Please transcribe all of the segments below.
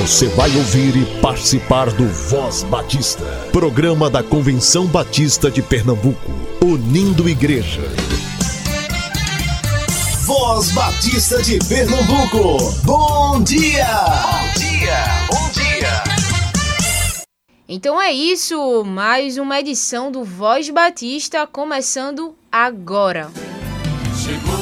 Você vai ouvir e participar do Voz Batista, programa da Convenção Batista de Pernambuco, unindo igreja. Voz Batista de Pernambuco, bom dia! Bom dia, bom dia! Então é isso, mais uma edição do Voz Batista começando agora. Chegou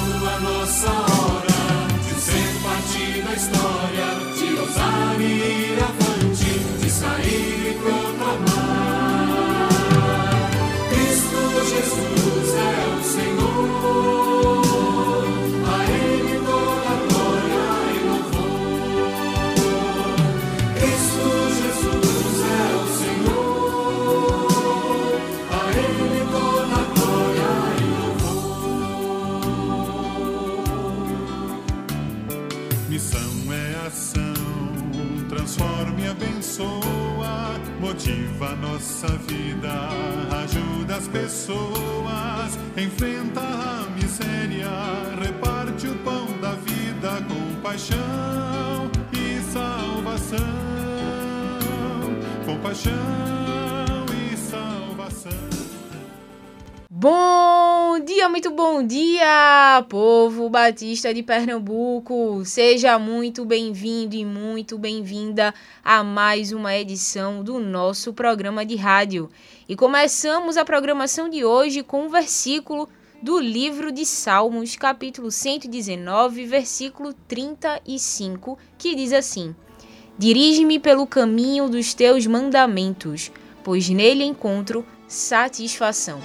Missão é ação, transforma e abençoa, motiva nossa vida, ajuda as pessoas, enfrenta a miséria, reparte o pão da vida com paixão e salvação. Com paixão e salvação. Bom dia, muito bom dia, povo batista de Pernambuco. Seja muito bem-vindo e muito bem-vinda a mais uma edição do nosso programa de rádio. E começamos a programação de hoje com um versículo do livro de Salmos, capítulo 119, versículo 35, que diz assim: Dirige-me pelo caminho dos teus mandamentos, pois nele encontro satisfação.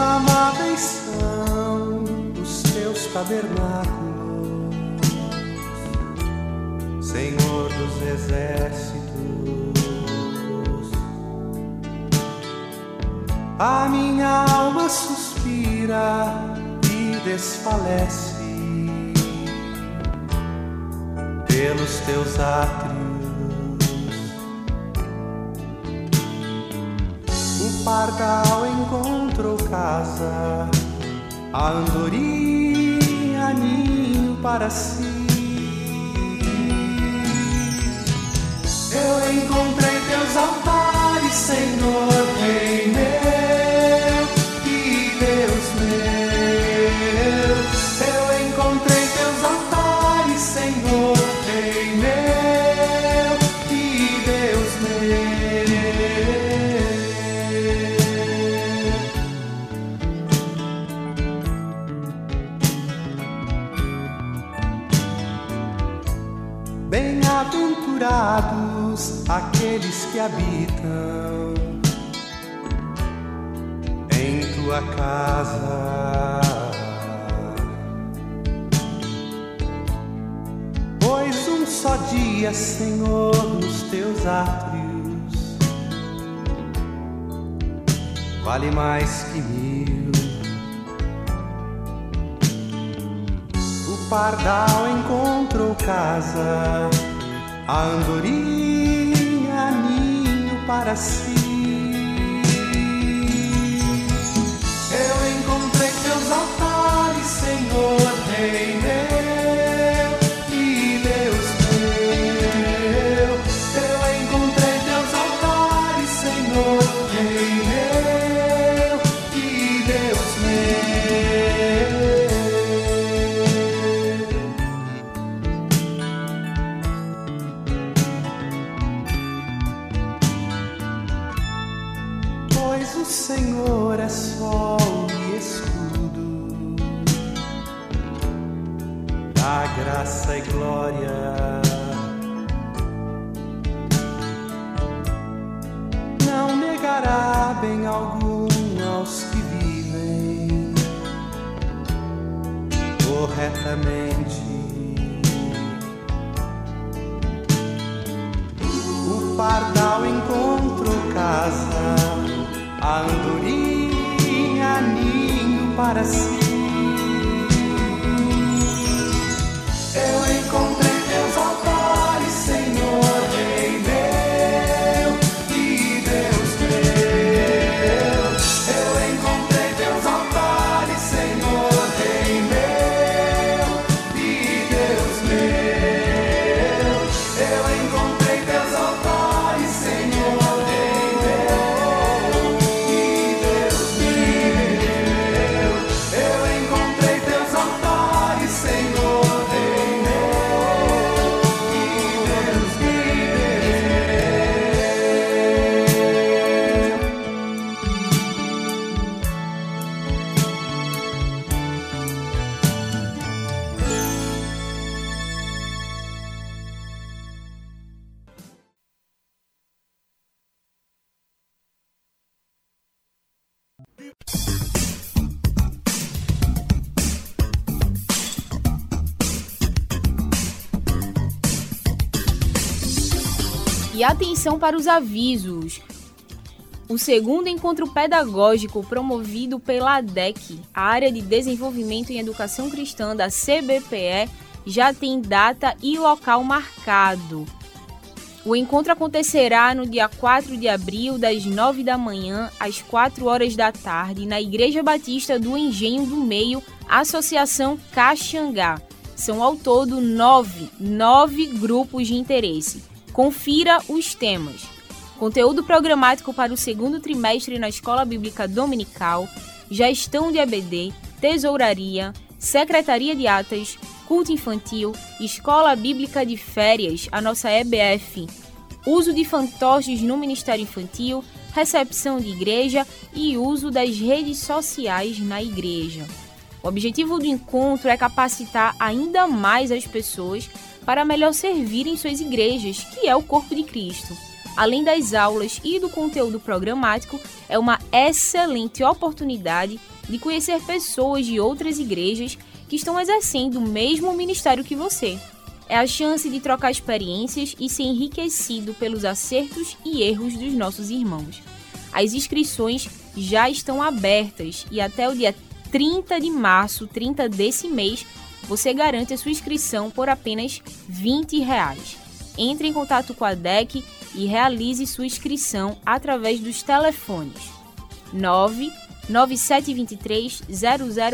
Amáveis são os teus tabernáculos, Senhor dos exércitos. A minha alma suspira e desfalece pelos teus átrios. O pardal encontrou casa, a andorinha ninho para si. Eu encontrei teus altares, Senhor, Rei meu Bem-aventurados aqueles que habitam em tua casa. Pois um só dia, Senhor, nos teus átrios vale mais que mil. O pardal encontrou casa, a andorinha ninho para si. Eu encontrei teus altares, Senhor, Rei E atenção para os avisos. O segundo encontro pedagógico promovido pela ADEC, a área de desenvolvimento em educação cristã da CBPE, já tem data e local marcado. O encontro acontecerá no dia 4 de abril, das 9 da manhã às 4 horas da tarde, na Igreja Batista do Engenho do Meio, Associação Caxangá. São ao todo nove, nove grupos de interesse. Confira os temas conteúdo programático para o segundo trimestre na Escola Bíblica Dominical, gestão de EBD, tesouraria, secretaria de atas, culto infantil, escola bíblica de férias, a nossa EBF, uso de fantoches no Ministério Infantil, recepção de igreja e uso das redes sociais na igreja. O objetivo do encontro é capacitar ainda mais as pessoas para melhor servirem suas igrejas, que é o corpo de Cristo além das aulas e do conteúdo programático, é uma excelente oportunidade de conhecer pessoas de outras igrejas que estão exercendo o mesmo ministério que você. É a chance de trocar experiências e ser enriquecido pelos acertos e erros dos nossos irmãos. As inscrições já estão abertas e até o dia 30 de março, 30 desse mês, você garante a sua inscrição por apenas 20 reais. Entre em contato com a DEC e realize sua inscrição através dos telefones 9 9723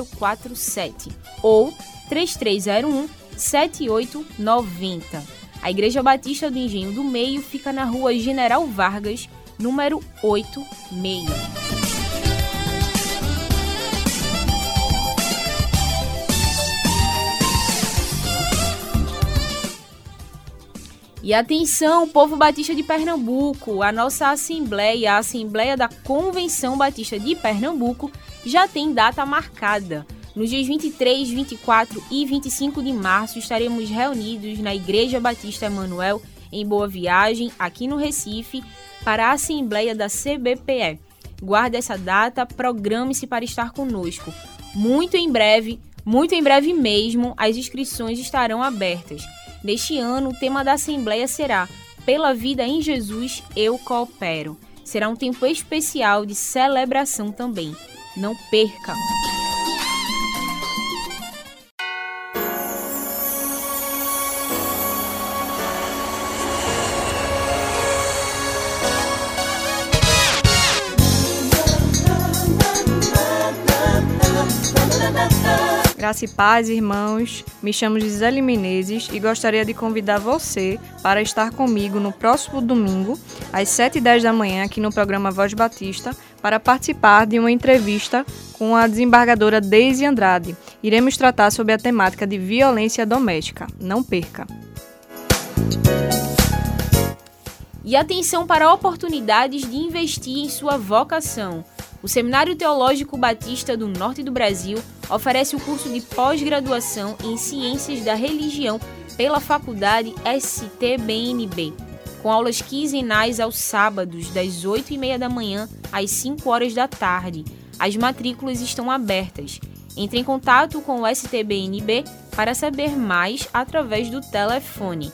0047 ou 3301 7890. A Igreja Batista do Engenho do Meio fica na rua General Vargas, número 86. E atenção, povo batista de Pernambuco, a nossa assembleia, a Assembleia da Convenção Batista de Pernambuco, já tem data marcada. Nos dias 23, 24 e 25 de março estaremos reunidos na Igreja Batista Emanuel em Boa Viagem, aqui no Recife, para a Assembleia da CBPE. Guarde essa data, programe-se para estar conosco. Muito em breve, muito em breve mesmo, as inscrições estarão abertas. Neste ano, o tema da Assembleia será Pela Vida em Jesus, Eu Coopero. Será um tempo especial de celebração também. Não perca! Graça e paz, irmãos. Me chamo Gisele Menezes e gostaria de convidar você para estar comigo no próximo domingo, às 7h10 da manhã, aqui no programa Voz Batista, para participar de uma entrevista com a desembargadora Deise Andrade. Iremos tratar sobre a temática de violência doméstica. Não perca! E atenção para oportunidades de investir em sua vocação. O Seminário Teológico Batista do Norte do Brasil oferece o curso de pós-graduação em Ciências da Religião pela Faculdade STBNB, com aulas quinzenais aos sábados, das 8h30 da manhã às 5 horas da tarde. As matrículas estão abertas. Entre em contato com o STBNB para saber mais através do telefone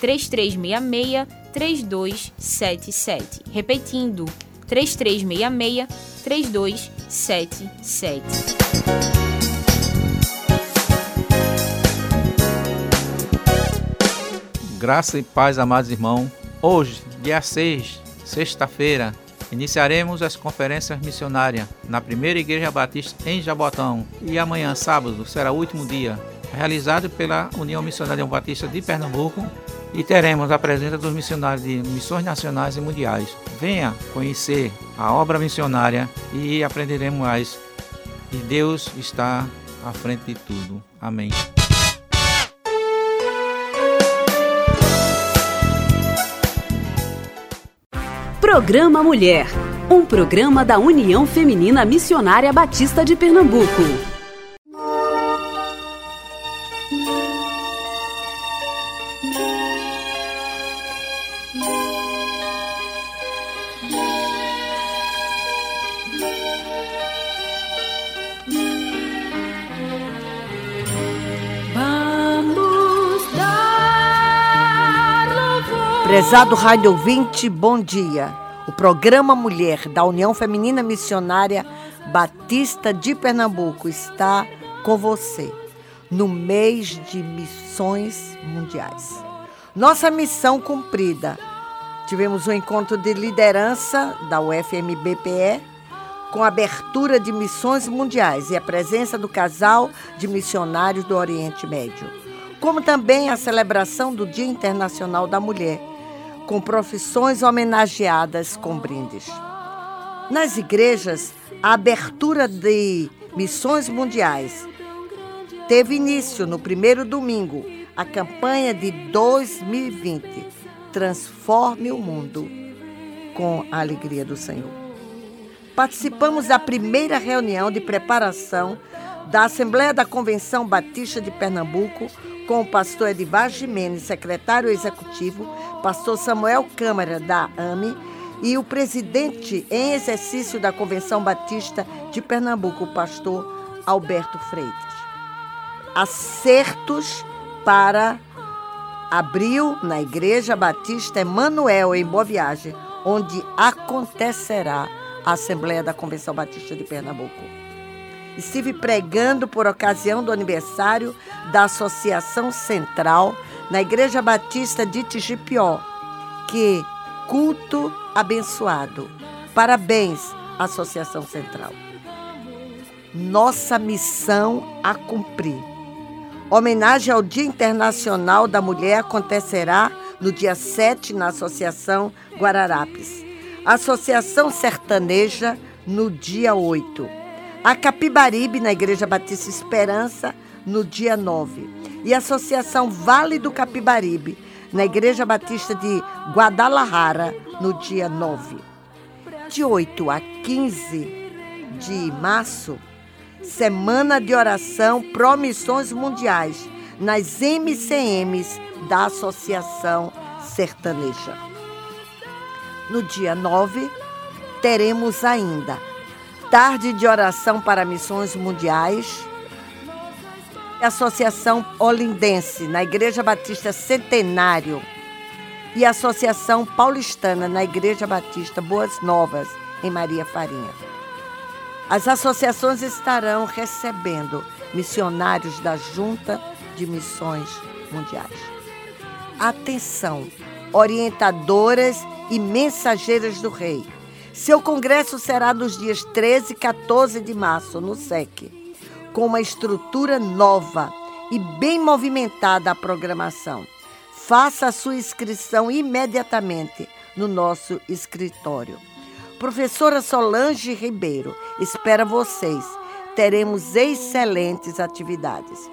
3366 3277. Repetindo, 3366 3277. Graça e paz, amados irmãos. Hoje, dia 6, sexta-feira, iniciaremos as conferências missionárias na primeira Igreja Batista em Jabotão. E amanhã, sábado, será o último dia, realizado pela União Missionária Batista de Pernambuco. E teremos a presença dos missionários de missões nacionais e mundiais. Venha conhecer a obra missionária e aprenderemos mais. E Deus está à frente de tudo. Amém. Programa Mulher, um programa da União Feminina Missionária Batista de Pernambuco. Prezado rádio ouvinte, bom dia. O programa Mulher da União Feminina Missionária Batista de Pernambuco está com você no mês de missões mundiais. Nossa missão cumprida. Tivemos um encontro de liderança da UFMBPE com abertura de missões mundiais e a presença do casal de missionários do Oriente Médio, como também a celebração do Dia Internacional da Mulher, com profissões homenageadas com brindes. Nas igrejas, a abertura de missões mundiais teve início no primeiro domingo a campanha de 2020 Transforme o Mundo com a Alegria do Senhor. Participamos da primeira reunião de preparação da Assembleia da Convenção Batista de Pernambuco com o pastor Edivar Jimenez, secretário executivo, pastor Samuel Câmara, da AME, e o presidente em exercício da Convenção Batista de Pernambuco, o pastor Alberto Freitas. Acertos para abril na Igreja Batista Emanuel, em Boa Viagem, onde acontecerá a Assembleia da Convenção Batista de Pernambuco. Estive pregando por ocasião do aniversário da Associação Central na Igreja Batista de Tijipió. Que culto abençoado. Parabéns, Associação Central. Nossa missão a cumprir. Homenagem ao Dia Internacional da Mulher acontecerá no dia 7 na Associação Guararapes. Associação Sertaneja no dia 8. A Capibaribe na Igreja Batista Esperança no dia 9. E Associação Vale do Capibaribe na Igreja Batista de Guadalajara no dia 9. De 8 a 15 de março, Semana de Oração Promissões Mundiais nas MCMs da Associação Sertaneja. No dia 9, teremos ainda Tarde de Oração para Missões Mundiais, Associação Olindense, na Igreja Batista Centenário, e Associação Paulistana, na Igreja Batista Boas Novas, em Maria Farinha. As associações estarão recebendo missionários da Junta de Missões Mundiais. Atenção, orientadoras e mensageiras do Rei. Seu congresso será nos dias 13 e 14 de março, no SEC, com uma estrutura nova e bem movimentada a programação. Faça a sua inscrição imediatamente no nosso escritório. Professora Solange Ribeiro espera vocês. Teremos excelentes atividades.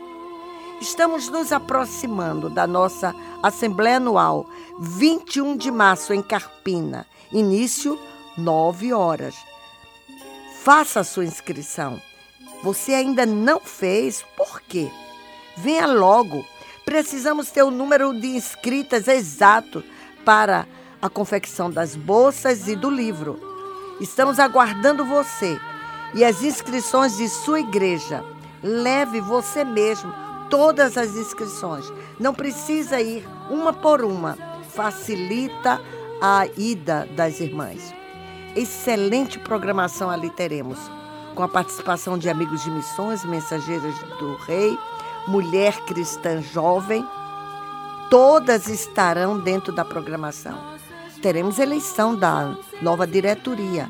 Estamos nos aproximando da nossa Assembleia Anual, 21 de março, em Carpina. Início, 9 horas. Faça a sua inscrição. Você ainda não fez? Por quê? Venha logo. Precisamos ter o número de inscritas exato para a confecção das bolsas e do livro. Estamos aguardando você e as inscrições de sua igreja. Leve você mesmo todas as inscrições. Não precisa ir uma por uma. Facilita a ida das irmãs. Excelente programação ali teremos, com a participação de amigos de missões, mensageiras do rei, mulher cristã jovem. Todas estarão dentro da programação. Teremos eleição da nova diretoria.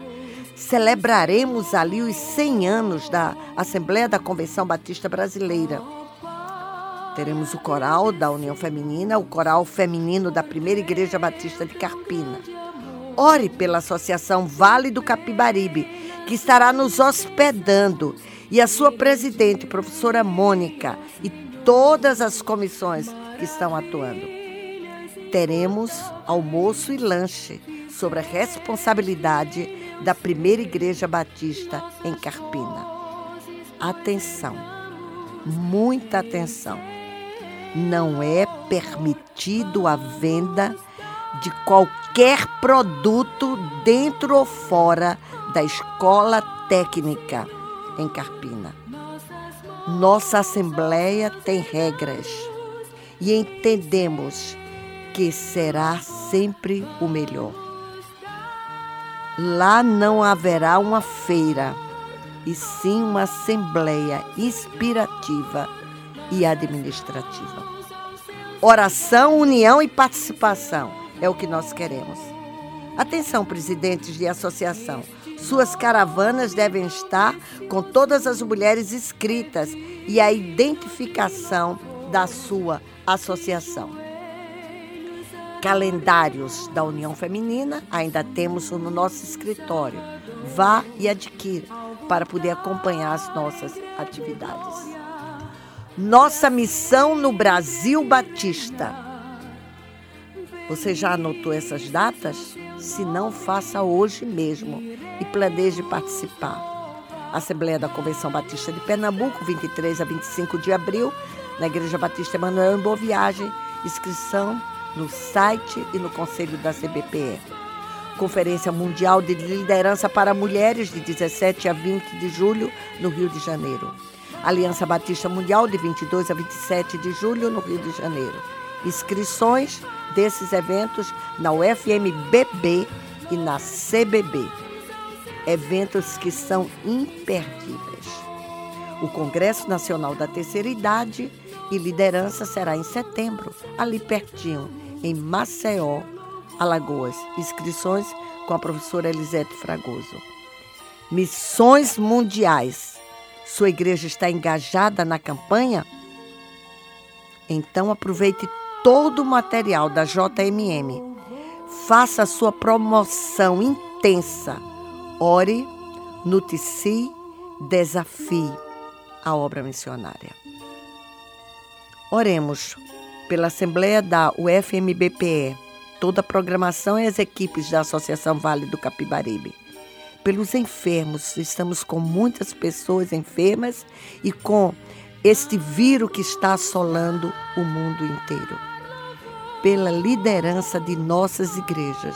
Celebraremos ali os 100 anos da Assembleia da Convenção Batista Brasileira. Teremos o coral da União Feminina, o coral feminino da Primeira Igreja Batista de Carpina. Ore pela Associação Vale do Capibaribe, que estará nos hospedando, e a sua presidente, professora Mônica, e todas as comissões que estão atuando. Teremos almoço e lanche sobre a responsabilidade da Primeira Igreja Batista em Carpina. Atenção, muita atenção. Não é permitido a venda de qualquer produto dentro ou fora da escola técnica em Carpina. Nossa Assembleia tem regras e entendemos que será sempre o melhor. Lá não haverá uma feira, e sim uma assembleia inspirativa e administrativa. Oração, união e participação é o que nós queremos. Atenção, presidentes de associação. Suas caravanas devem estar com todas as mulheres inscritas e a identificação da sua associação. Calendários da União Feminina ainda temos no nosso escritório. Vá e adquira para poder acompanhar as nossas atividades. Nossa missão no Brasil Batista. Você já anotou essas datas? Se não, faça hoje mesmo e planeje participar. Assembleia da Convenção Batista de Pernambuco, 23 a 25 de abril, na Igreja Batista Emanuel em Boa Viagem. Inscrição no site e no conselho da CBPE. Conferência Mundial de Liderança para Mulheres, de 17 a 20 de julho, no Rio de Janeiro. Aliança Batista Mundial, de 22 a 27 de julho, no Rio de Janeiro. Inscrições desses eventos na UFMBB e na CBB. Eventos que são imperdíveis. O Congresso Nacional da Terceira Idade e Liderança será em setembro, ali pertinho, em Maceió, Alagoas. Inscrições com a professora Elisete Fragoso. Missões Mundiais. Sua igreja está engajada na campanha? Então aproveite todo o material da JMM. Faça sua promoção intensa. Ore, noticie, desafie a obra missionária. Oremos pela Assembleia da UFMBPE, toda a programação e as equipes da Associação Vale do Capibaribe. Pelos enfermos, estamos com muitas pessoas enfermas e com este vírus que está assolando o mundo inteiro. Pela liderança de nossas igrejas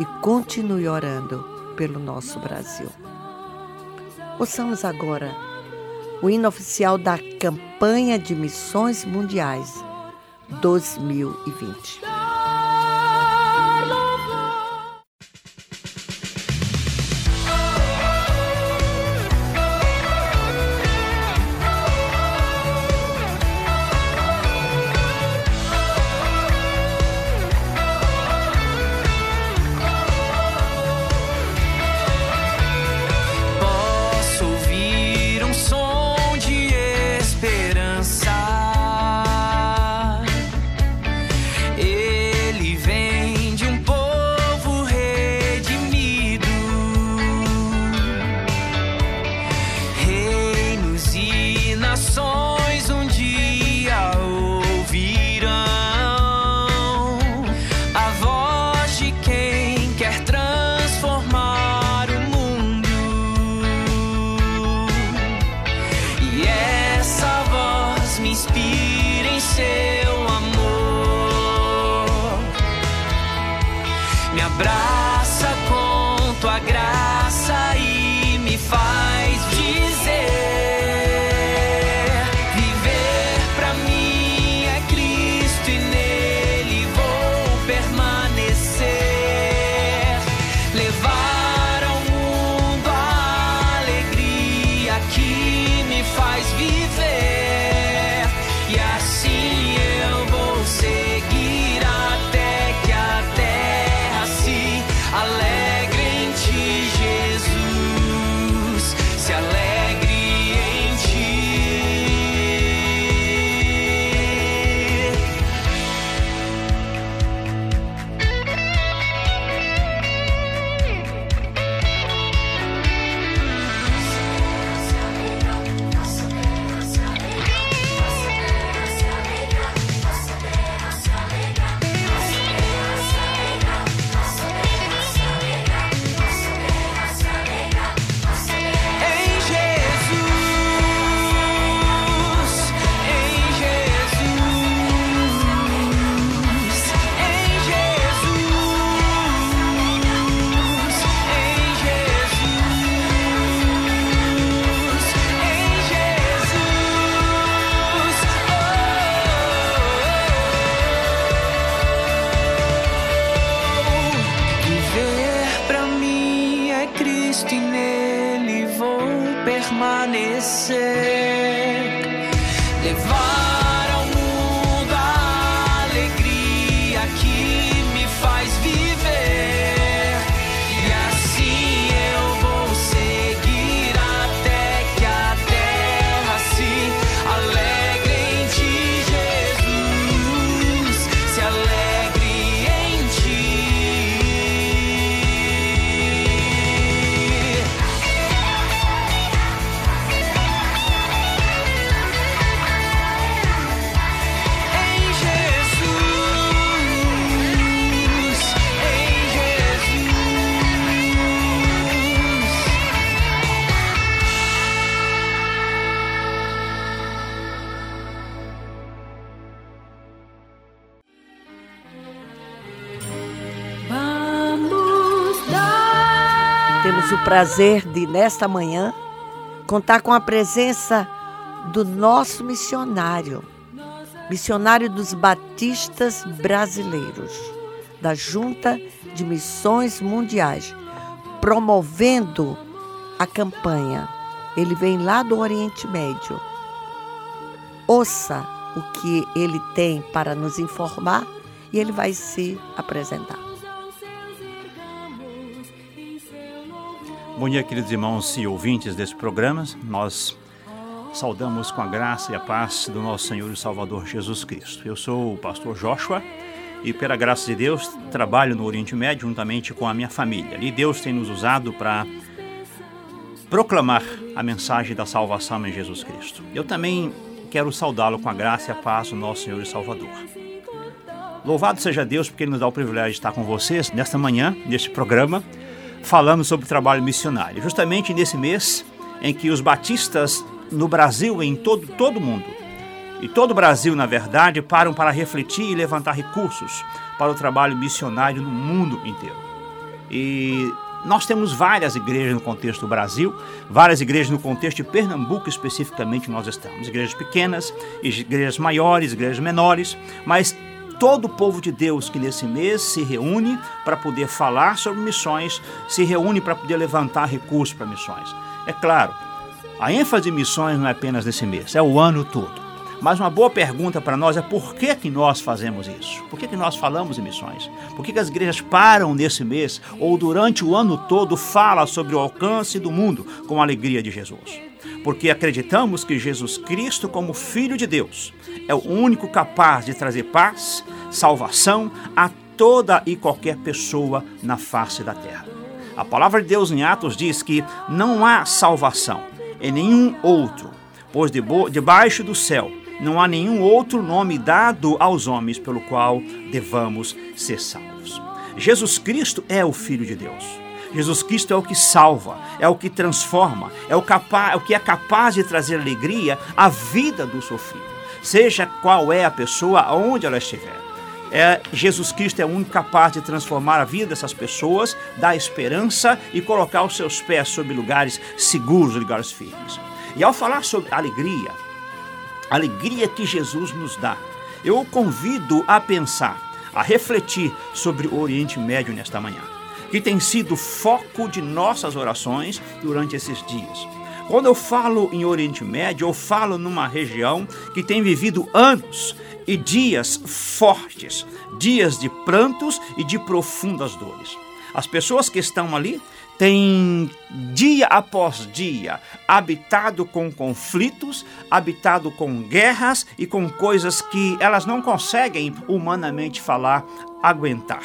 e continue orando pelo nosso Brasil. Ouçamos agora o hino oficial da Campanha de Missões Mundiais 2020. Prazer de, nesta manhã, contar com a presença do nosso missionário, missionário dos batistas brasileiros, da Junta de Missões Mundiais, promovendo a campanha. Ele vem lá do Oriente Médio. Ouça o que ele tem para nos informar e ele vai se apresentar. Bom dia, queridos irmãos e ouvintes desse programa. Nós saudamos com a graça e a paz do nosso Senhor e Salvador Jesus Cristo. Eu sou o pastor Joshua e, pela graça de Deus, trabalho no Oriente Médio juntamente com a minha família. E Deus tem nos usado para proclamar a mensagem da salvação em Jesus Cristo. Eu também quero saudá-lo com a graça e a paz do nosso Senhor e Salvador. Louvado seja Deus porque Ele nos dá o privilégio de estar com vocês nesta manhã, neste programa, falando sobre o trabalho missionário. Justamente nesse mês em que os batistas no Brasil em todo, todo mundo, e todo o Brasil, na verdade, param para refletir e levantar recursos para o trabalho missionário no mundo inteiro. E nós temos várias igrejas no contexto do Brasil, várias igrejas no contexto de Pernambuco especificamente nós estamos. Igrejas pequenas, igrejas maiores, igrejas menores, mas todo o povo de Deus que nesse mês se reúne para poder falar sobre missões, se reúne para poder levantar recursos para missões. É claro, a ênfase em missões não é apenas nesse mês, é o ano todo. Mas uma boa pergunta para nós é por que, que nós fazemos isso? Por que, que nós falamos em missões? Por que, que as igrejas param nesse mês ou durante o ano todo falam sobre o alcance do mundo com a alegria de Jesus? Porque acreditamos que Jesus Cristo, como Filho de Deus, é o único capaz de trazer paz, salvação a toda e qualquer pessoa na face da terra. A palavra de Deus em Atos diz que não há salvação em nenhum outro, pois debaixo do céu não há nenhum outro nome dado aos homens pelo qual devamos ser salvos. Jesus Cristo é o Filho de Deus. Jesus Cristo é o que salva, é o que transforma, é o, capa- é o que é capaz de trazer alegria à vida do sofrido, seja qual é a pessoa, onde ela estiver. É, Jesus Cristo é o único capaz de transformar a vida dessas pessoas, dar esperança e colocar os seus pés sobre lugares seguros, lugares firmes. E ao falar sobre alegria, a alegria que Jesus nos dá, eu o convido a pensar, a refletir sobre o Oriente Médio nesta manhã, que tem sido foco de nossas orações durante esses dias. Quando eu falo em Oriente Médio, eu falo numa região que tem vivido anos e dias fortes, dias de prantos e de profundas dores. As pessoas que estão ali têm dia após dia habitado com conflitos, habitado com guerras e com coisas que elas não conseguem humanamente falar, aguentar.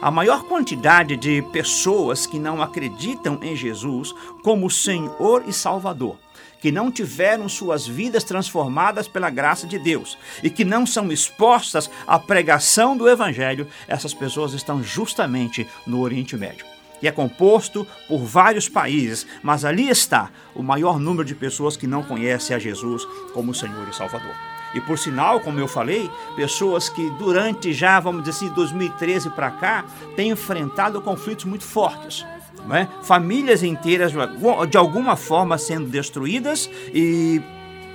A maior quantidade de pessoas que não acreditam em Jesus como Senhor e Salvador, que não tiveram suas vidas transformadas pela graça de Deus e que não são expostas à pregação do Evangelho, essas pessoas estão justamente no Oriente Médio que é composto por vários países, mas ali está o maior número de pessoas que não conhecem a Jesus como Senhor e Salvador. E por sinal, como eu falei, pessoas que durante já, vamos dizer assim, 2013 para cá, têm enfrentado conflitos muito fortes. Não é? Famílias inteiras, de alguma forma, sendo destruídas e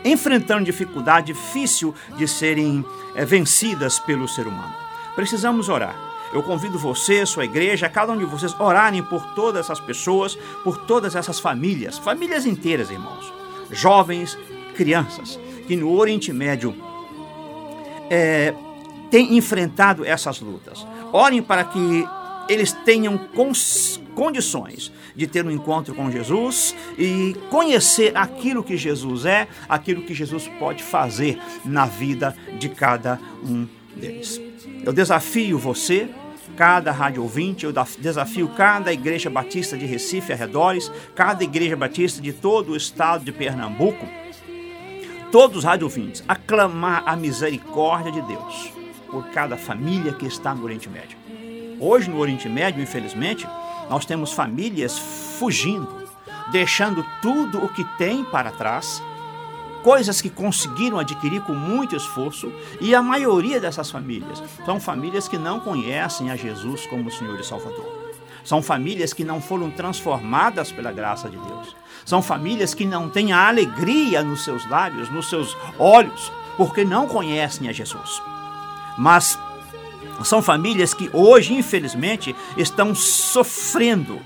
enfrentando dificuldade difícil de serem é, vencidas pelo ser humano. Precisamos orar. Eu convido você, sua igreja, cada um de vocês orarem por todas essas pessoas, por todas essas famílias, famílias inteiras, irmãos. jovens, crianças que no Oriente Médio é, têm enfrentado essas lutas. Orem para que eles tenham condições de ter um encontro com Jesus e conhecer aquilo que Jesus é, aquilo que Jesus pode fazer na vida de cada um deles. Eu desafio você, cada rádio ouvinte, eu desafio cada igreja batista de Recife arredores, cada igreja batista de todo o estado de Pernambuco, todos os rádio ouvintes, a clamar a misericórdia de Deus por cada família que está no Oriente Médio. Hoje, no Oriente Médio, infelizmente, nós temos famílias fugindo, deixando tudo o que tem para trás, coisas que conseguiram adquirir com muito esforço, e a maioria dessas famílias são famílias que não conhecem a Jesus como Senhor e Salvador. São famílias que não foram transformadas pela graça de Deus. São famílias que não têm a alegria nos seus lábios, nos seus olhos, porque não conhecem a Jesus. Mas são famílias que hoje, infelizmente, estão sofrendo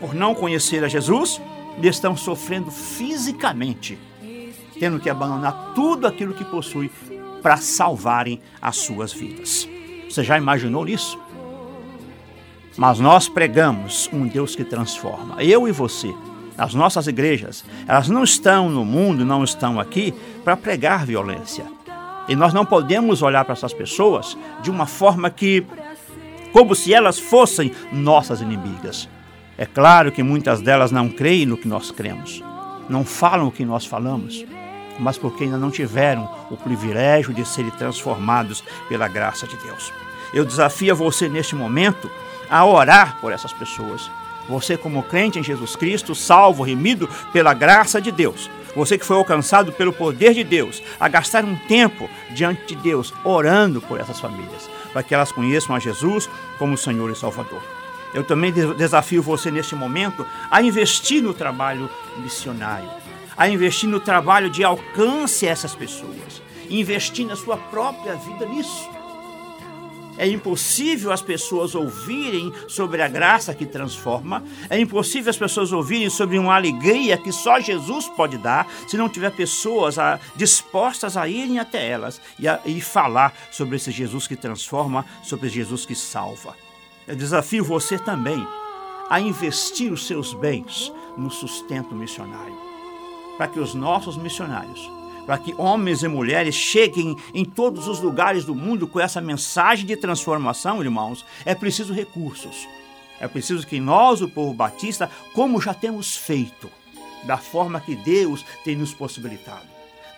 por não conhecer a Jesus e estão sofrendo fisicamente, tendo que abandonar tudo aquilo que possui para salvarem as suas vidas. Você já imaginou isso? Mas nós pregamos um Deus que transforma. Eu e você, as nossas igrejas, elas não estão no mundo, não estão aqui para pregar violência. E nós não podemos olhar para essas pessoas de uma forma que, como se elas fossem nossas inimigas. É claro que muitas delas não creem no que nós cremos, não falam o que nós falamos, mas porque ainda não tiveram o privilégio de serem transformados pela graça de Deus. Eu desafio você neste momento a orar por essas pessoas. Você, como crente em Jesus Cristo, salvo, remido pela graça de Deus, você que foi alcançado pelo poder de Deus, a gastar um tempo diante de Deus, orando por essas famílias, para que elas conheçam a Jesus como Senhor e Salvador. Eu também desafio você neste momento a investir no trabalho missionário, a investir no trabalho de alcance a essas pessoas, investir na sua própria vida nisso. É impossível as pessoas ouvirem sobre a graça que transforma. É impossível as pessoas ouvirem sobre uma alegria que só Jesus pode dar, se não tiver pessoas a, dispostas a irem até elas e, a, e falar sobre esse Jesus que transforma, sobre Jesus que salva. Eu desafio você também a investir os seus bens no sustento missionário, para que os nossos missionários para que homens e mulheres cheguem em todos os lugares do mundo com essa mensagem de transformação, irmãos, é preciso recursos. É preciso que nós, o povo batista, como já temos feito, da forma que Deus tem nos possibilitado,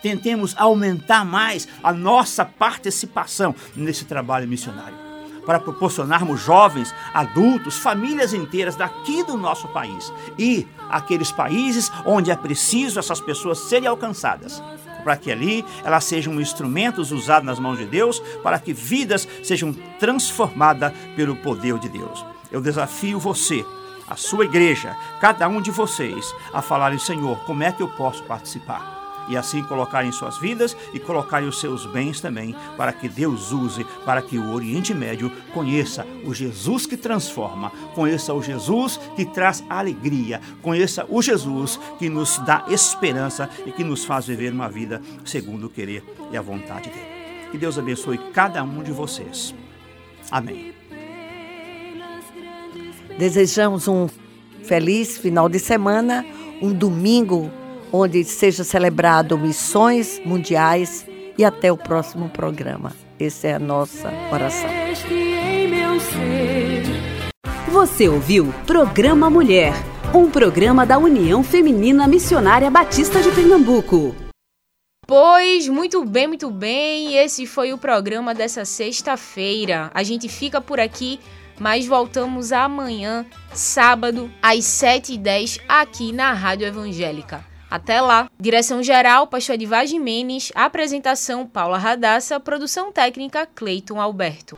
tentemos aumentar mais a nossa participação nesse trabalho missionário para proporcionarmos jovens, adultos, famílias inteiras daqui do nosso país e aqueles países onde é preciso essas pessoas serem alcançadas para que ali elas sejam instrumentos usados nas mãos de Deus, para que vidas sejam transformadas pelo poder de Deus. Eu desafio você, a sua igreja, cada um de vocês, a falarem: Senhor, como é que eu posso participar? E assim colocarem suas vidas e colocarem os seus bens também, para que Deus use, para que o Oriente Médio conheça o Jesus que transforma, conheça o Jesus que traz alegria, conheça o Jesus que nos dá esperança e que nos faz viver uma vida segundo o querer e a vontade dele. Que Deus abençoe cada um de vocês. Amém. Desejamos um feliz final de semana, um domingo onde seja celebrado missões mundiais e até o próximo programa. Essa é a nossa oração. Você ouviu Programa Mulher, um programa da União Feminina Missionária Batista de Pernambuco. Pois, muito bem, muito bem. Esse foi o programa dessa sexta-feira. A gente fica por aqui, mas voltamos amanhã, sábado, às 7h10, aqui na Rádio Evangélica. Até lá. Direção geral, Pastor Edivar Jimenez. Apresentação, Paula Radassa. Produção técnica, Cleiton Alberto.